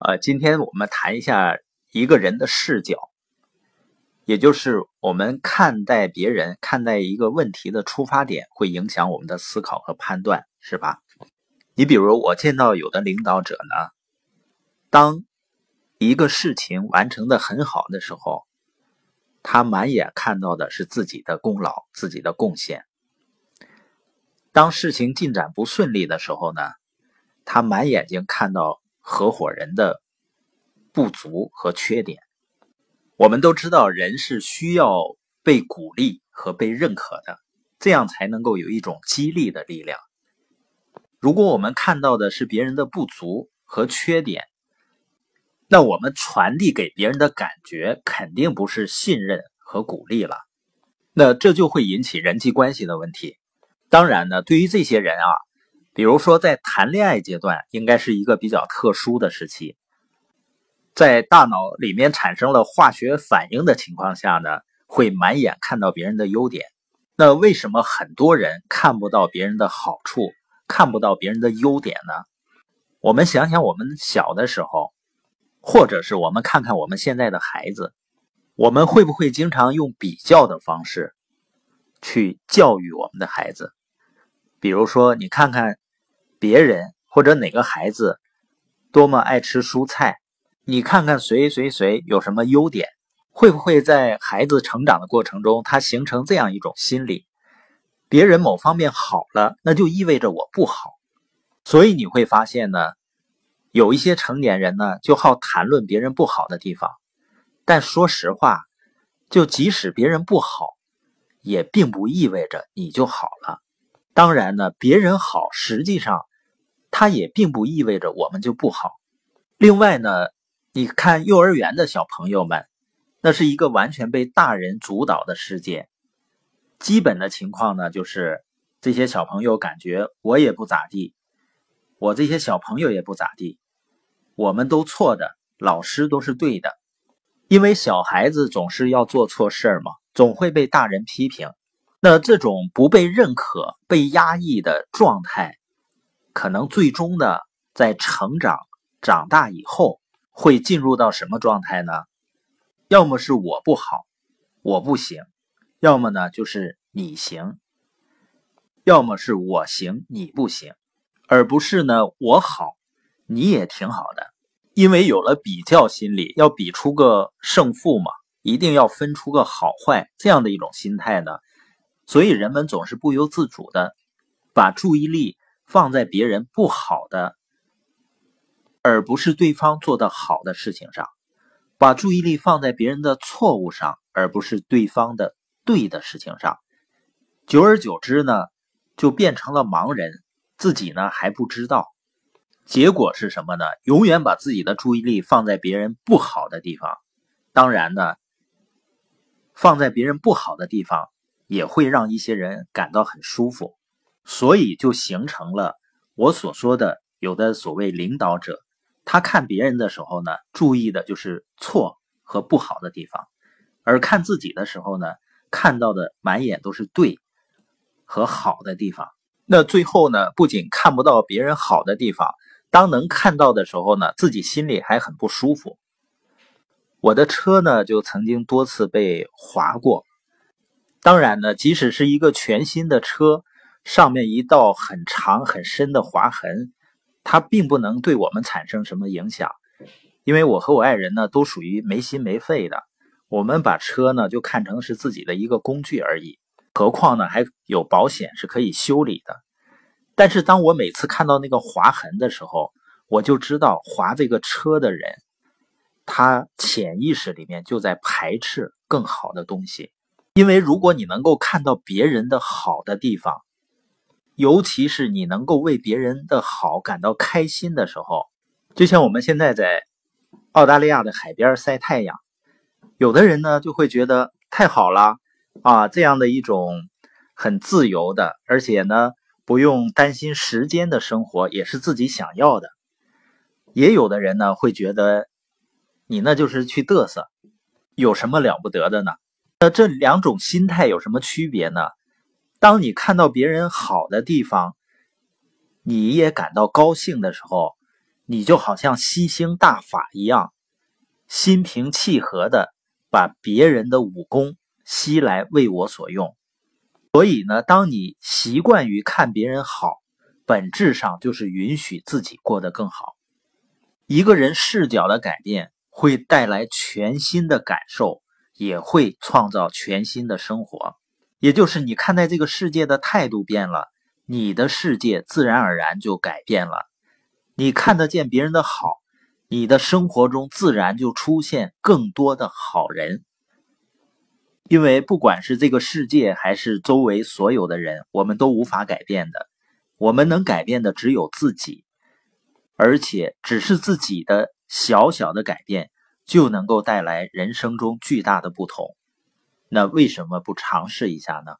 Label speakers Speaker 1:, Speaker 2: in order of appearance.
Speaker 1: 呃，今天我们谈一下一个人的视角，也就是我们看待别人、看待一个问题的出发点，会影响我们的思考和判断，是吧？你比如我见到有的领导者呢，当一个事情完成的很好的时候，他满眼看到的是自己的功劳、自己的贡献；当事情进展不顺利的时候呢，他满眼睛看到。合伙人的不足和缺点，我们都知道，人是需要被鼓励和被认可的，这样才能够有一种激励的力量。如果我们看到的是别人的不足和缺点，那我们传递给别人的感觉肯定不是信任和鼓励了，那这就会引起人际关系的问题。当然呢，对于这些人啊。比如说，在谈恋爱阶段，应该是一个比较特殊的时期，在大脑里面产生了化学反应的情况下呢，会满眼看到别人的优点。那为什么很多人看不到别人的好处，看不到别人的优点呢？我们想想，我们小的时候，或者是我们看看我们现在的孩子，我们会不会经常用比较的方式去教育我们的孩子？比如说，你看看。别人或者哪个孩子多么爱吃蔬菜，你看看谁谁谁有什么优点，会不会在孩子成长的过程中，他形成这样一种心理：别人某方面好了，那就意味着我不好。所以你会发现呢，有一些成年人呢就好谈论别人不好的地方，但说实话，就即使别人不好，也并不意味着你就好了。当然呢，别人好，实际上，它也并不意味着我们就不好。另外呢，你看幼儿园的小朋友们，那是一个完全被大人主导的世界。基本的情况呢，就是这些小朋友感觉我也不咋地，我这些小朋友也不咋地，我们都错的，老师都是对的。因为小孩子总是要做错事儿嘛，总会被大人批评。那这种不被认可、被压抑的状态，可能最终的在成长、长大以后会进入到什么状态呢？要么是我不好，我不行；要么呢就是你行；要么是我行，你不行，而不是呢我好，你也挺好的。因为有了比较心理，要比出个胜负嘛，一定要分出个好坏，这样的一种心态呢。所以人们总是不由自主的把注意力放在别人不好的，而不是对方做的好的事情上；把注意力放在别人的错误上，而不是对方的对的事情上。久而久之呢，就变成了盲人，自己呢还不知道。结果是什么呢？永远把自己的注意力放在别人不好的地方。当然呢，放在别人不好的地方。也会让一些人感到很舒服，所以就形成了我所说的有的所谓领导者，他看别人的时候呢，注意的就是错和不好的地方，而看自己的时候呢，看到的满眼都是对和好的地方。那最后呢，不仅看不到别人好的地方，当能看到的时候呢，自己心里还很不舒服。我的车呢，就曾经多次被划过。当然呢，即使是一个全新的车，上面一道很长很深的划痕，它并不能对我们产生什么影响，因为我和我爱人呢都属于没心没肺的，我们把车呢就看成是自己的一个工具而已。何况呢还有保险是可以修理的。但是当我每次看到那个划痕的时候，我就知道划这个车的人，他潜意识里面就在排斥更好的东西。因为如果你能够看到别人的好的地方，尤其是你能够为别人的好感到开心的时候，就像我们现在在澳大利亚的海边晒太阳，有的人呢就会觉得太好了啊，这样的一种很自由的，而且呢不用担心时间的生活也是自己想要的。也有的人呢会觉得你那就是去嘚瑟，有什么了不得的呢？那这两种心态有什么区别呢？当你看到别人好的地方，你也感到高兴的时候，你就好像吸星大法一样，心平气和的把别人的武功吸来为我所用。所以呢，当你习惯于看别人好，本质上就是允许自己过得更好。一个人视角的改变会带来全新的感受，也会创造全新的生活。也就是你看待这个世界的态度变了，你的世界自然而然就改变了。你看得见别人的好，你的生活中自然就出现更多的好人。因为不管是这个世界还是周围所有的人，我们都无法改变的。我们能改变的只有自己，而且只是自己的小小的改变，就能够带来人生中巨大的不同。那为什么不尝试一下呢？